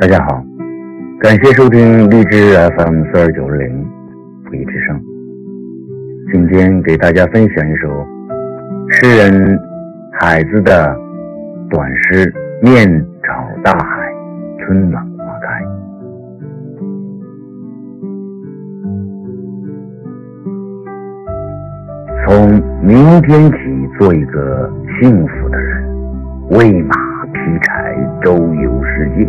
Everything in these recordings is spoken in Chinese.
大家好，感谢收听荔枝 FM 四二九零福音之声。今天给大家分享一首诗人海子的短诗《面朝大海，春暖花开》。从明天起，做一个幸福的人，喂马劈柴，周游世界。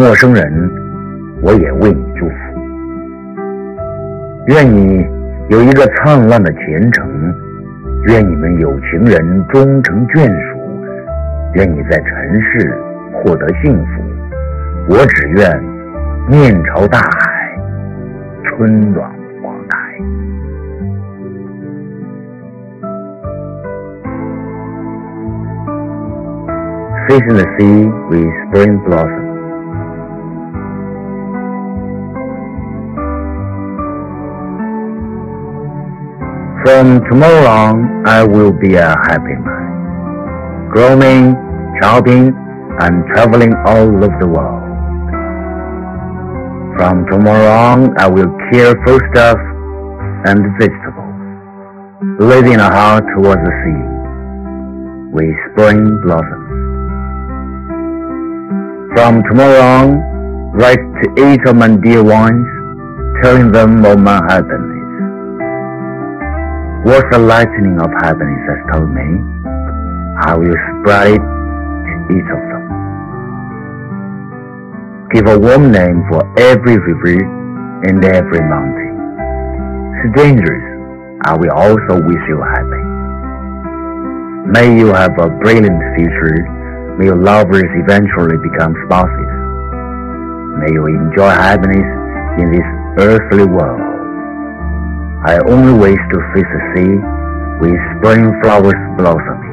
陌生人，我也为你祝福。愿你有一个灿烂的前程，愿你们有情人终成眷属，愿你在尘世获得幸福。我只愿面朝大海，春暖花开。Fish in the sea with spring blossom. From tomorrow on, I will be a happy man, growing, shopping, and traveling all over the world. From tomorrow on, I will care for stuff and vegetables, living a house towards the sea, with spring blossoms. From tomorrow on, write to each of my dear ones, telling them of my happiness. What the lightning of happiness has told me, I will spread to each of them. Give a warm name for every river and every mountain. Strangers, I will also wish you happy. May you have a brilliant future. May your lovers eventually become spouses. May you enjoy happiness in this earthly world. I only wish to face the sea with spring flowers blossoming.